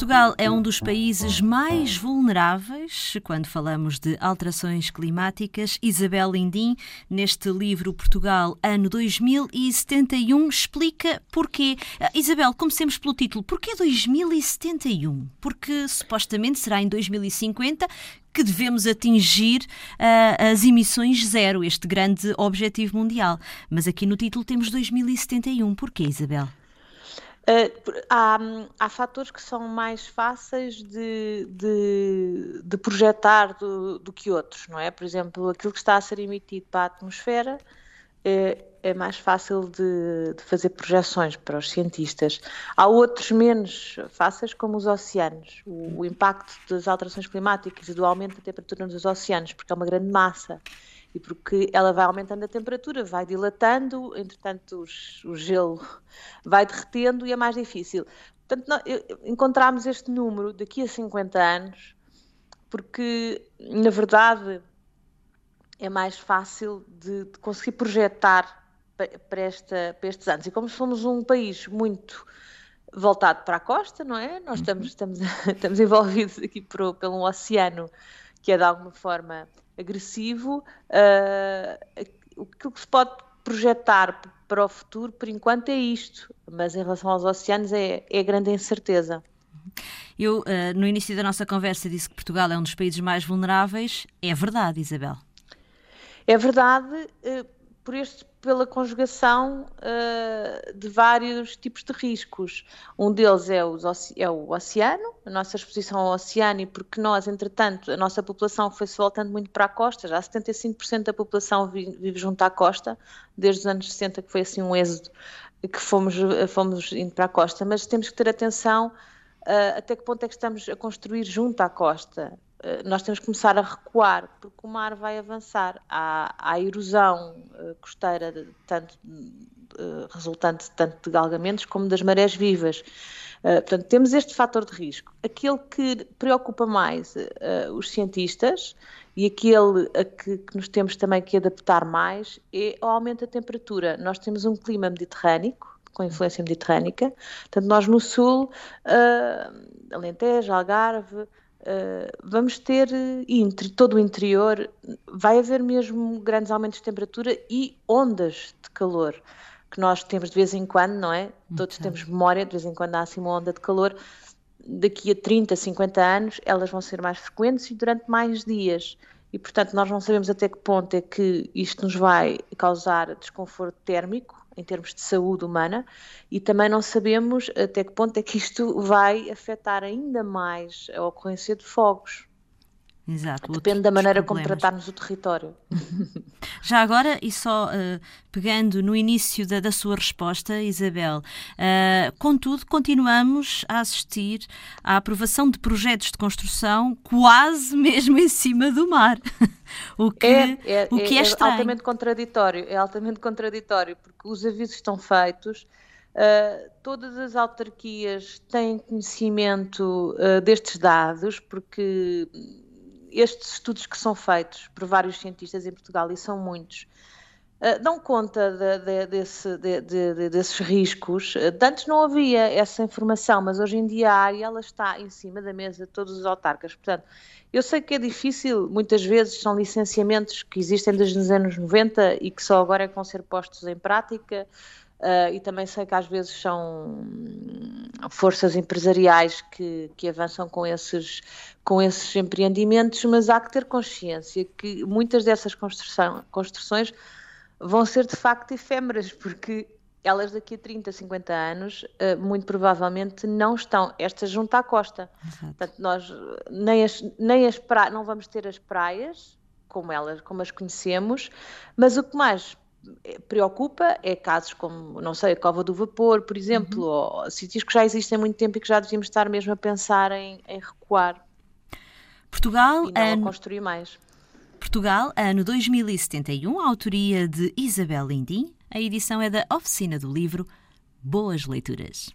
Portugal é um dos países mais vulneráveis quando falamos de alterações climáticas. Isabel Lindim, neste livro Portugal, ano 2071, explica porquê. Ah, Isabel, comecemos pelo título. Porquê 2071? Porque supostamente será em 2050 que devemos atingir uh, as emissões zero, este grande objetivo mundial. Mas aqui no título temos 2071. Porquê, Isabel? Uh, há, há fatores que são mais fáceis de, de, de projetar do, do, que outros, não é? Por exemplo, aquilo que está a ser emitido para a atmosfera é, é mais fácil de, de, fazer projeções para os cientistas. Há outros menos fáceis, como os oceanos. O, o impacto das alterações climáticas e do aumento da temperatura nos oceanos, porque é uma grande massa e porque ela vai aumentando a temperatura, vai dilatando, entretanto os, o gelo vai derretendo e é mais difícil. Portanto, nós, encontramos este número daqui a 50 anos porque, na verdade, é mais fácil de, de conseguir projetar para, esta, para estes anos. E como somos um país muito voltado para a costa, não é? Nós estamos, estamos, estamos envolvidos aqui por, pelo um oceano que é de alguma forma agressivo, uh, aquilo que se pode projetar para o futuro, por enquanto, é isto, mas em relação aos oceanos é, é grande incerteza. Eu, uh, no início da nossa conversa, disse que Portugal é um dos países mais vulneráveis. É verdade, Isabel? É verdade. Uh, por este, pela conjugação uh, de vários tipos de riscos. Um deles é, os, é, o oceano, a nossa exposição ao oceano, e porque nós, entretanto, a nossa população foi se voltando muito para a costa, já 75% da população vive, vive junto à costa, desde os anos 60 que foi assim um êxodo que fomos, fomos indo para a costa, mas temos que ter atenção uh, até que ponto é que estamos a construir junto à costa. Eh, nós temos que começar a recuar, porque o mar vai avançar. Há, há erosão uh, costeira, tanto uh, resultante tanto de galgamentos como das marés vivas. Portanto, temos este fator de risco. Aquele que preocupa mais os cientistas e aquele a que, que, nos temos também que adaptar mais é o aumento da temperatura. Nós temos um clima mediterrâneo, com influência mediterrânica, portanto, nós no sul, Alentejo, Algarve, Uh, vamos ter, entre todo o interior, vai haver mesmo grandes aumentos de temperatura e ondas de calor, que nós temos de vez em quando, não é? Todos temos memória, de vez em quando há assim uma onda de calor. Daqui a 30, 50 anos, elas vão ser mais frequentes e durante mais dias. E, portanto, nós não sabemos até que ponto é que isto nos vai causar desconforto térmico, em termos de saúde humana e também não sabemos até que ponto é que isto vai afetar ainda mais a ocorrência de fogos. Exato. Depende da maneira como tratarmos o território. Já agora, e só uh, pegando no início da, da sua resposta, Isabel, uh, contudo, continuamos a assistir à aprovação de projetos de construção quase mesmo em cima do mar. o que é, é, o que é, é, é altamente contraditório. É altamente contraditório, porque os avisos estão feitos. Uh, todas as autarquias têm conhecimento destes dados, porque estes estudos que são feitos por vários cientistas em Portugal, e são muitos, uh, dão conta de, de, desse, de, desses riscos. Uh, antes não havia essa informação, mas hoje em dia há e ela está em cima da mesa de todos os autarcas. Portanto, eu sei que é difícil, muitas vezes são licenciamentos que existem desde os anos 90 e que só agora é que vão ser postos em prática. Uh, e também sei que às vezes são forças empresariais que, que avançam com esses, com esses empreendimentos, mas há que ter consciência que muitas dessas construção, construções vão ser de facto efêmeras, porque elas daqui a 30, 50 anos, uh, muito provavelmente não estão, estas junto à costa. Exato. Portanto, nós nem as, nem as pra, não vamos ter as praias como elas, como as conhecemos, mas o que mais preocupa é casos como, não sei, a Cova do Vapor, por exemplo, uhum. ou sítios que já existem há muito tempo e que já devíamos estar mesmo a pensar em, em recuar. Portugal, e não ano... construir mais. Portugal, ano 2071, autoria de Isabel Lindim. A edição é da Oficina do Livro. Boas leituras.